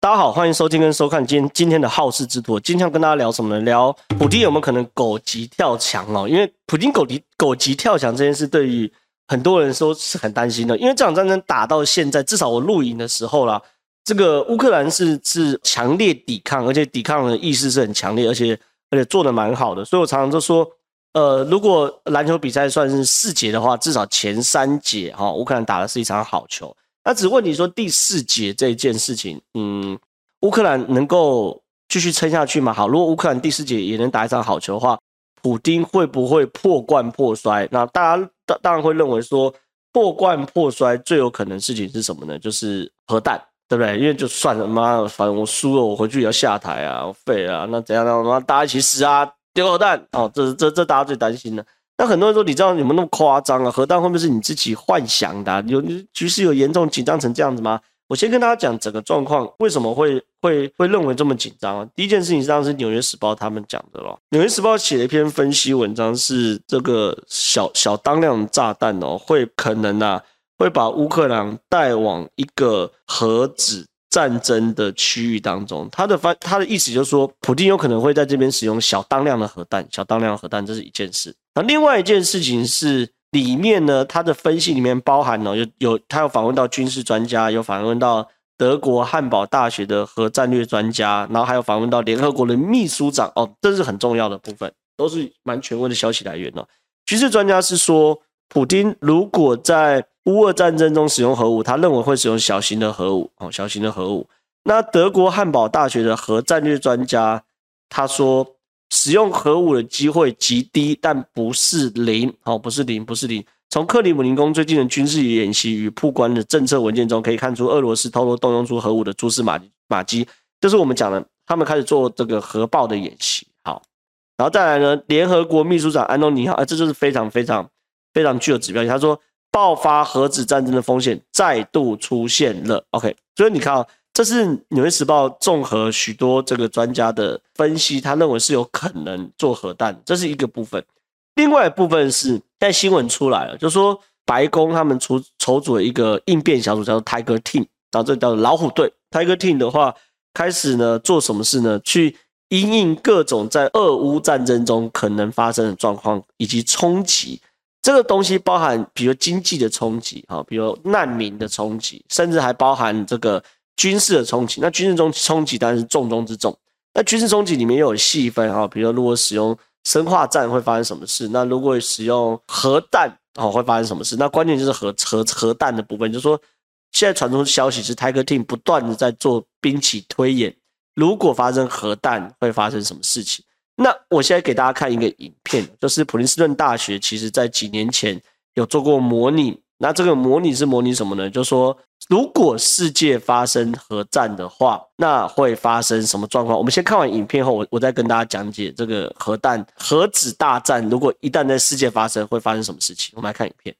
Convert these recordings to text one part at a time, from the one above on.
大家好，欢迎收听跟收看今天今天的好事之徒。今天要跟大家聊什么呢？聊普丁有没有可能狗急跳墙哦？因为普丁狗急狗急跳墙这件事，对于很多人说是很担心的。因为这场战争打到现在，至少我录影的时候啦，这个乌克兰是是强烈抵抗，而且抵抗的意识是很强烈，而且而且做得蛮好的。所以我常常就说。呃，如果篮球比赛算是四节的话，至少前三节哈，乌克兰打的是一场好球。那只问你说第四节这件事情，嗯，乌克兰能够继续撑下去吗？好，如果乌克兰第四节也能打一场好球的话，普丁会不会破罐破摔？那大家当当然会认为说破罐破摔最有可能事情是什么呢？就是核弹，对不对？因为就算了，妈，反正我输了，我回去也要下台啊，我废啊，那怎样呢？妈大家一起死啊！丢核弹哦，这这这大家最担心的。那很多人说，你知道有没有那么夸张啊？核弹会不会是你自己幻想的？有局势有严重紧张成这样子吗？我先跟大家讲整个状况，为什么会会会认为这么紧张啊？第一件事情是当时《纽约时报》他们讲的咯，《纽约时报》写了一篇分析文章，是这个小小当量炸弹哦，会可能啊，会把乌克兰带往一个核子。战争的区域当中，他的发他的意思就是说，普丁有可能会在这边使用小当量的核弹，小当量核弹，这是一件事。另外一件事情是，里面呢，他的分析里面包含了有有他有访问到军事专家，有访问到德国汉堡大学的核战略专家，然后还有访问到联合国的秘书长，哦，这是很重要的部分，都是蛮权威的消息来源哦。军事专家是说，普丁如果在乌俄战争中使用核武，他认为会使用小型的核武哦，小型的核武。那德国汉堡大学的核战略专家他说，使用核武的机会极低，但不是零哦，不是零，不是零。从克里姆林宫最近的军事演习与曝光的政策文件中可以看出，俄罗斯偷偷动用出核武的蛛丝马马迹，就是我们讲的，他们开始做这个核爆的演习。好，然后再来呢，联合国秘书长安东尼哈，啊，这就是非常非常非常具有指标性。他说。爆发核子战争的风险再度出现了。OK，所以你看啊，这是《纽约时报》综合许多这个专家的分析，他认为是有可能做核弹，这是一个部分。另外一部分是在新闻出来了，就是说白宫他们筹筹组了一个应变小组，叫做 Tiger Team，然后这叫做老虎队。Tiger Team 的话，开始呢做什么事呢？去因应各种在俄乌战争中可能发生的状况以及冲击。这个东西包含，比如经济的冲击，哈，比如难民的冲击，甚至还包含这个军事的冲击。那军事中冲击当然是重中之重。那军事冲击里面又有细分，哈，比如如果使用生化战会发生什么事？那如果使用核弹，哦，会发生什么事？那关键就是核核核弹的部分，就是说现在传出消息是 Tiger Team 不断的在做兵棋推演，如果发生核弹会发生什么事情？那我现在给大家看一个影片，就是普林斯顿大学其实在几年前有做过模拟。那这个模拟是模拟什么呢？就说，如果世界发生核战的话，那会发生什么状况？我们先看完影片后，我我再跟大家讲解这个核弹核子大战，如果一旦在世界发生，会发生什么事情？我们来看影片。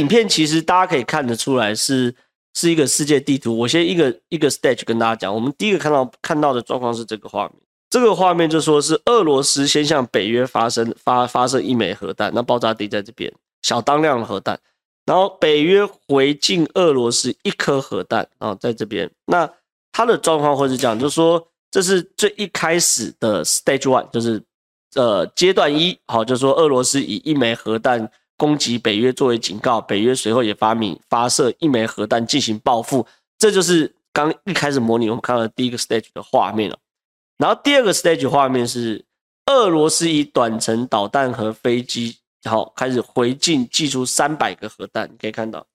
影片其实大家可以看得出来是是一个世界地图。我先一个一个 stage 跟大家讲，我们第一个看到看到的状况是这个画面，这个画面就说是俄罗斯先向北约发生发发射一枚核弹，那爆炸地在这边，小当量的核弹，然后北约回敬俄罗斯一颗核弹啊，在这边，那它的状况会是这样，就是说这是最一开始的 stage one，就是呃阶段一，好，就是说俄罗斯以一枚核弹。攻击北约作为警告，北约随后也发明发射一枚核弹进行报复，这就是刚一开始模拟我们看到第一个 stage 的画面了。然后第二个 stage 画面是俄罗斯以短程导弹和飞机，然后开始回敬，寄出三百个核弹，你可以看到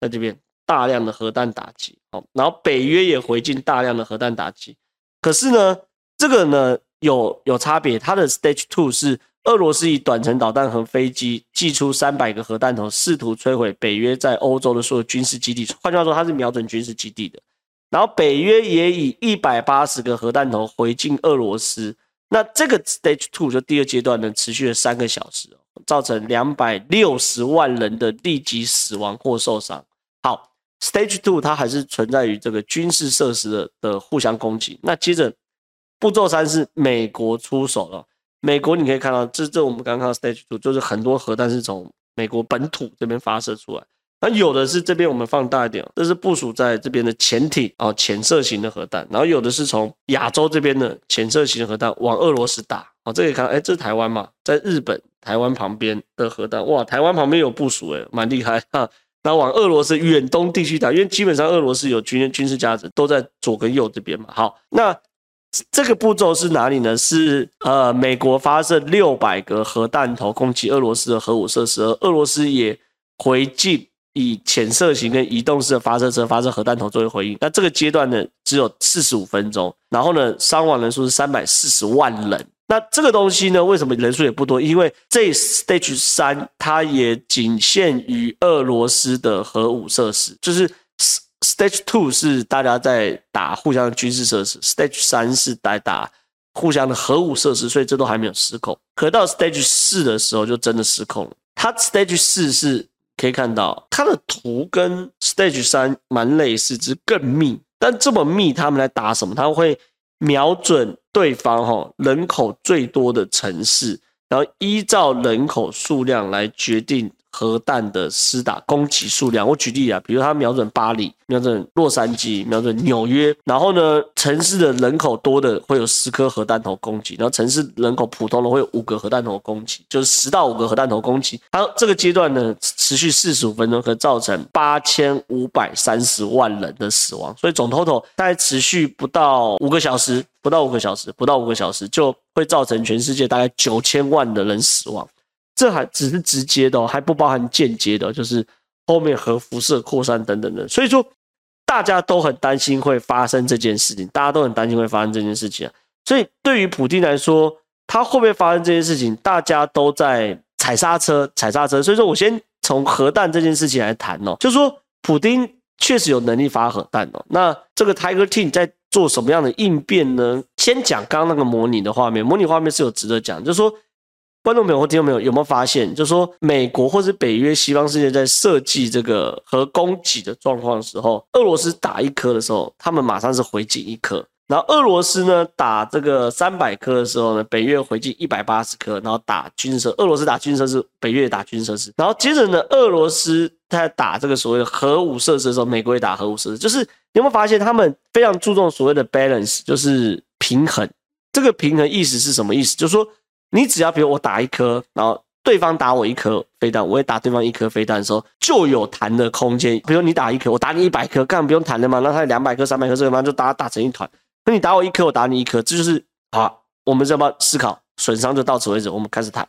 在这边大量的核弹打击。好，然后北约也回敬大量的核弹打击。可是呢，这个呢有有差别，它的 stage two 是。俄罗斯以短程导弹和飞机寄出三百个核弹头，试图摧毁北约在欧洲的所有军事基地。换句话说，它是瞄准军事基地的。然后北约也以一百八十个核弹头回敬俄罗斯。那这个 Stage Two 就第二阶段呢，持续了三个小时，造成两百六十万人的立即死亡或受伤。好，Stage Two 它还是存在于这个军事设施的的互相攻击。那接着步骤三是美国出手了。美国你可以看到，这这我们刚刚看到 stage two 就是很多核弹是从美国本土这边发射出来，那有的是这边我们放大一点，这是部署在这边的潜艇啊，潜射型的核弹，然后有的是从亚洲这边的潜射型的核弹往俄罗斯打，哦，这可以看，哎，这是台湾嘛，在日本台湾旁边的核弹，哇，台湾旁边有部署，哎，蛮厉害哈，然后往俄罗斯远东地区打，因为基本上俄罗斯有军军事价值，都在左跟右这边嘛，好，那。这个步骤是哪里呢？是呃，美国发射六百个核弹头攻击俄罗斯的核武设施，而俄罗斯也回敬以潜射型跟移动式的发射车发射核弹头作为回应。那这个阶段呢，只有四十五分钟，然后呢，伤亡人数是三百四十万人。那这个东西呢，为什么人数也不多？因为这 stage 三它也仅限于俄罗斯的核武设施，就是。Stage two 是大家在打互相的军事设施，Stage 三是在打互相的核武设施，所以这都还没有失控。可到 Stage 四的时候，就真的失控了。它 Stage 四是可以看到，它的图跟 Stage 三蛮类似，只是更密。但这么密，他们来打什么？他们会瞄准对方哈人口最多的城市，然后依照人口数量来决定。核弹的施打攻击数量，我举例啊，比如他瞄准巴黎，瞄准洛杉矶，瞄准纽约，然后呢，城市的人口多的会有十颗核弹头攻击，然后城市人口普通的会有五个核弹头攻击，就是十到五个核弹头攻击。它，这个阶段呢，持续四十五分钟，可造成八千五百三十万人的死亡，所以总 total 大概持续不到五个小时，不到五个小时，不到五个小时就会造成全世界大概九千万的人死亡。这还只是直接的哦，还不包含间接的，就是后面核辐射扩散等等的。所以说，大家都很担心会发生这件事情，大家都很担心会发生这件事情啊。所以对于普丁来说，他会不会发生这件事情，大家都在踩刹车，踩刹车。所以说我先从核弹这件事情来谈哦，就是说普丁确实有能力发核弹哦。那这个 Tiger Team 在做什么样的应变呢？先讲刚刚那个模拟的画面，模拟画面是有值得讲，就是说。观众朋友或听众朋友有没有发现，就是说美国或是北约西方世界在设计这个核攻击的状况的时候，俄罗斯打一颗的时候，他们马上是回敬一颗；然后俄罗斯呢打这个三百颗的时候呢，北约回敬一百八十颗，然后打军事，俄罗斯打军事设施，北约打军事设施。然后接着呢，俄罗斯在打这个所谓的核武设施的时候，美国也打核武设施。就是有没有发现，他们非常注重所谓的 balance，就是平衡。这个平衡意思是什么意思？就是说。你只要比如我打一颗，然后对方打我一颗飞弹，我也打对方一颗飞弹的时候，就有弹的空间。比如你打一颗，我打你一百颗，干嘛不用弹的嘛？那他两百颗、三百颗，这个嘛就打打成一团。那你打我一颗，我打你一颗，这就是好。我们要不要思考？损伤就到此为止，我们开始谈。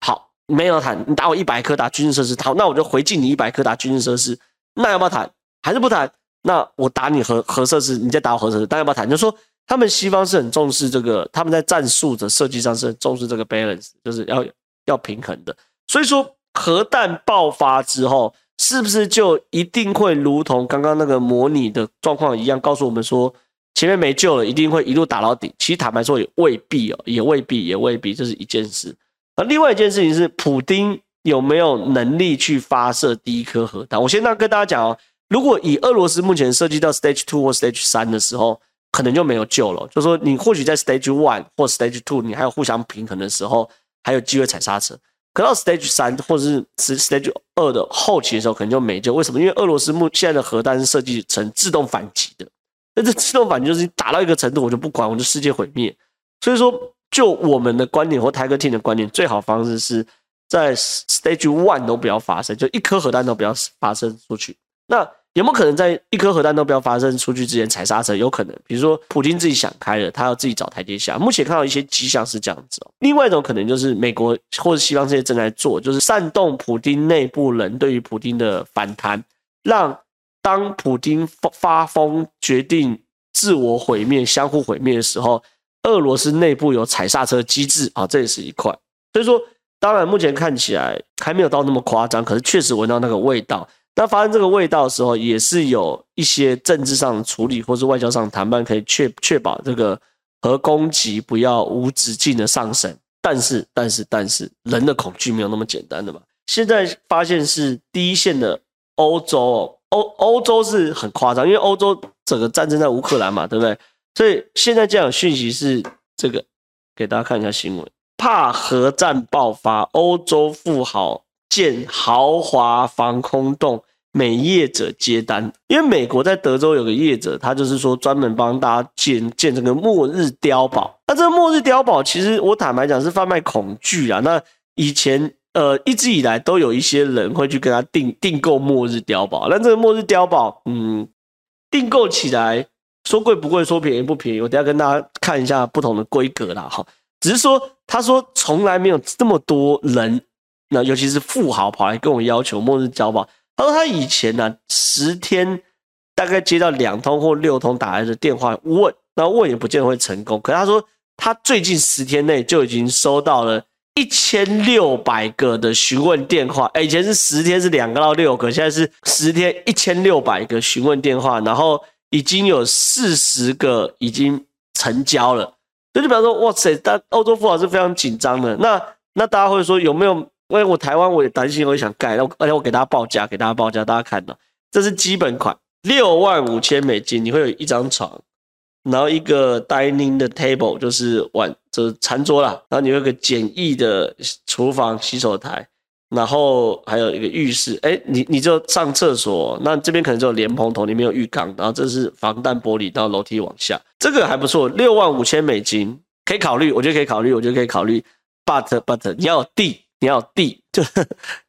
好，没有谈。你打我一百颗打军事设施，好，那我就回敬你一百颗打军事设施。那要不要谈？还是不谈？那我打你核核设施，你再打我核设施，那要不要谈？就说。他们西方是很重视这个，他们在战术的设计上是很重视这个 balance，就是要要平衡的。所以说，核弹爆发之后，是不是就一定会如同刚刚那个模拟的状况一样，告诉我们说前面没救了，一定会一路打到底？其实坦白说也未必哦，也未必，也未必，这是一件事。而另外一件事情是，普丁有没有能力去发射第一颗核弹？我先跟大家讲哦，如果以俄罗斯目前设计到 Stage Two 或 Stage 三的时候，可能就没有救了。就说你或许在 Stage One 或 Stage Two，你还有互相平衡的时候，还有机会踩刹车。可到 Stage 三或者是 Stage 二的后期的时候，可能就没救。为什么？因为俄罗斯目现在的核弹是设计成自动反击的。那这自动反击就是你打到一个程度，我就不管，我就世界毁灭。所以说，就我们的观点或 Tiger Team 的观点，最好方式是在 Stage One 都不要发生，就一颗核弹都不要发射出去。那有没有可能在一颗核弹都不要发射出去之前踩刹车？有可能，比如说普丁自己想开了，他要自己找台阶下。目前看到一些迹象是这样子哦。另外一种可能就是美国或者西方这些正在做，就是煽动普丁内部人对于普丁的反弹，让当普丁发疯决定自我毁灭、相互毁灭的时候，俄罗斯内部有踩刹车机制啊，这也是一块。所以说，当然目前看起来还没有到那么夸张，可是确实闻到那个味道。当发生这个味道的时候，也是有一些政治上的处理，或是外交上谈判，可以确确保这个核攻击不要无止境的上升。但是，但是，但是，人的恐惧没有那么简单的嘛。现在发现是第一线的欧洲，欧欧洲是很夸张，因为欧洲整个战争在乌克兰嘛，对不对？所以现在这样的讯息是这个，给大家看一下新闻，怕核战爆发，欧洲富豪。建豪华防空洞，美业者接单。因为美国在德州有个业者，他就是说专门帮大家建建这个末日碉堡。那这个末日碉堡，其实我坦白讲是贩卖恐惧啊。那以前呃一直以来都有一些人会去跟他订订购末日碉堡。那这个末日碉堡，嗯，订购起来说贵不贵，说便宜不便宜。我等下跟大家看一下不同的规格啦，哈。只是说他说从来没有这么多人。那尤其是富豪跑来跟我要求末日交保，他说他以前呢、十天大概接到两通或六通打来的电话问，那问也不见得会成功。可他说他最近十天内就已经收到了一千六百个的询问电话，哎，以前是十天是两个到六个，现在是十天一千六百个询问电话，然后已经有四十个已经成交了。所以就比方说，哇塞，但欧洲富豪是非常紧张的。那那大家会说有没有？因为我台湾我也担心，我也想盖，而且我给大家报价，给大家报价，大家看到，这是基本款，六万五千美金，你会有一张床，然后一个 dining 的 table 就是碗，就是餐桌啦，然后你有个简易的厨房洗手台，然后还有一个浴室，哎，你你就上厕所，那这边可能就有莲蓬头，里面有浴缸，然后这是防弹玻璃，到楼梯往下，这个还不错，六万五千美金可以考虑，我觉得可以考虑，我觉得可以考虑，but but 你要地。你要地，就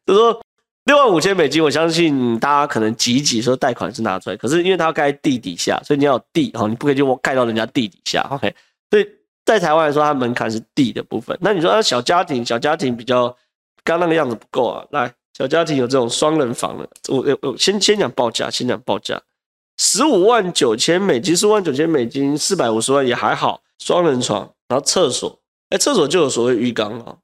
就说六万五千美金，我相信大家可能挤一挤说贷款是拿出来，可是因为它要盖地底下，所以你要地哦，你不可以就盖到人家地底下，OK？所以在台湾来说，它门槛是地的部分。那你说啊，小家庭，小家庭比较刚那个样子不够啊，来，小家庭有这种双人房的，我我我先先讲报价，先讲报价，十五万九千美金，十五万九千美金，四百五十万也还好，双人床，然后厕所，哎，厕所就有所谓浴缸了。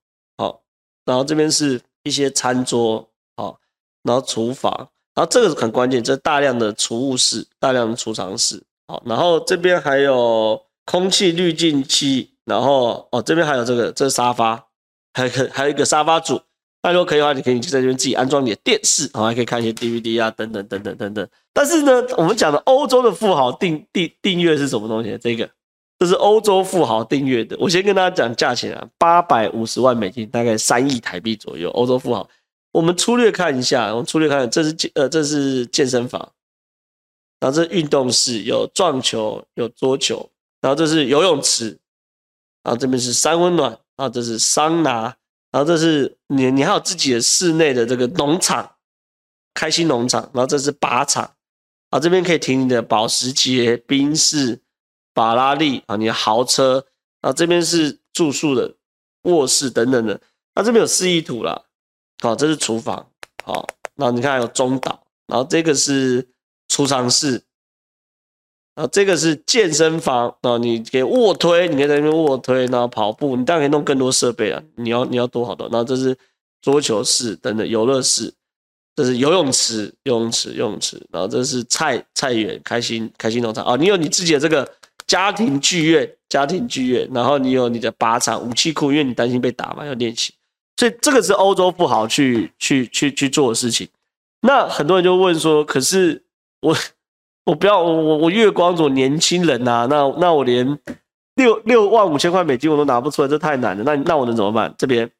然后这边是一些餐桌，好，然后厨房，然后这个是很关键，这大量的储物室，大量的储藏室，好，然后这边还有空气滤净器，然后哦，这边还有这个，这是沙发，还可还有一个沙发组，那如果可以的话，你可以在这边自己安装你的电视，好，还可以看一些 DVD 啊，等等等等等等。但是呢，我们讲的欧洲的富豪订订订阅是什么东西？这个。这是欧洲富豪订阅的，我先跟大家讲价钱啊，八百五十万美金，大概三亿台币左右。欧洲富豪，我们粗略看一下，我们粗略看，这是健呃，这是健身房，然后这是运动室，有撞球，有桌球，然后这是游泳池，然后这边是三温暖，然后这是桑拿，然后这是你你还有自己的室内的这个农场，开心农场，然后这是靶场，啊，这边可以停你的保时捷、宾士。法拉利啊，你的豪车啊，这边是住宿的卧室等等的，那这边有示意图啦，好，这是厨房，好，那你看有中岛，然后这个是储藏室，然后这个是健身房啊，你可以卧推，你可以在那边卧推，然后跑步，你当然可以弄更多设备啊，你要你要多好多，然后这是桌球室等等游乐室，这是游泳池，游泳池，游泳池，然后这是菜菜园，开心开心农场啊，你有你自己的这个。家庭剧院，家庭剧院，然后你有你的靶场、武器库，因为你担心被打嘛，要练习。所以这个是欧洲富豪去 去去去做的事情。那很多人就问说，可是我我不要我我我月光族年轻人呐、啊，那那我连六六万五千块美金我都拿不出来，这太难了。那那我能怎么办？这边。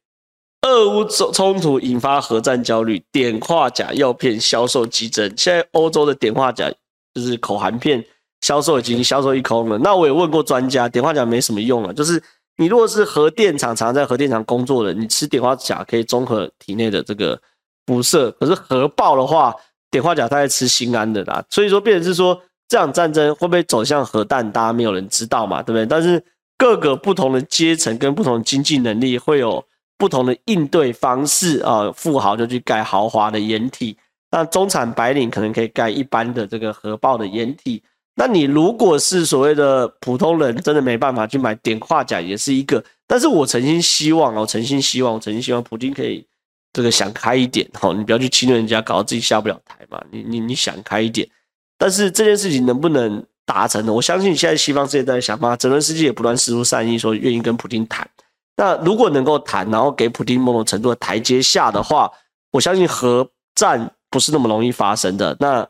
俄乌冲冲突引发核战焦虑，碘化钾药片销售激增。现在欧洲的碘化钾就是口含片销售已经销售一空了。那我也问过专家，碘化钾没什么用了。就是你如果是核电厂常在核电厂工作的，你吃碘化钾可以中和体内的这个辐射。可是核爆的话，碘化钾它在吃心安的啦。所以说，变成是说这场战争会不会走向核弹，大家没有人知道嘛，对不对？但是各个不同的阶层跟不同的经济能力会有。不同的应对方式啊，富豪就去盖豪华的掩体，那中产白领可能可以盖一般的这个核爆的掩体。那你如果是所谓的普通人，真的没办法去买碘化钾，也是一个。但是我诚心希望哦，诚心希望，我诚心希望普丁可以这个想开一点哦，你不要去侵略人家，搞到自己下不了台嘛。你你你想开一点，但是这件事情能不能达成呢？我相信现在西方世界在想办法，泽伦斯基也不断释出善意，说愿意跟普丁谈。那如果能够谈，然后给普丁某种程度的台阶下的话，我相信核战不是那么容易发生的。那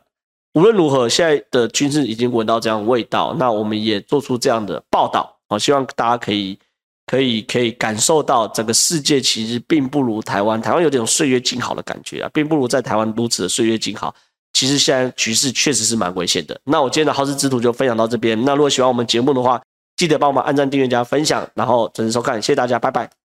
无论如何，现在的军事已经闻到这样的味道，那我们也做出这样的报道，我希望大家可以可以可以感受到整个世界其实并不如台湾，台湾有点岁月静好的感觉啊，并不如在台湾如此的岁月静好。其实现在局势确实是蛮危险的。那我今天的好事之徒就分享到这边。那如果喜欢我们节目的话，记得帮我们按赞、订阅、加分享，然后准时收看，谢谢大家，拜拜。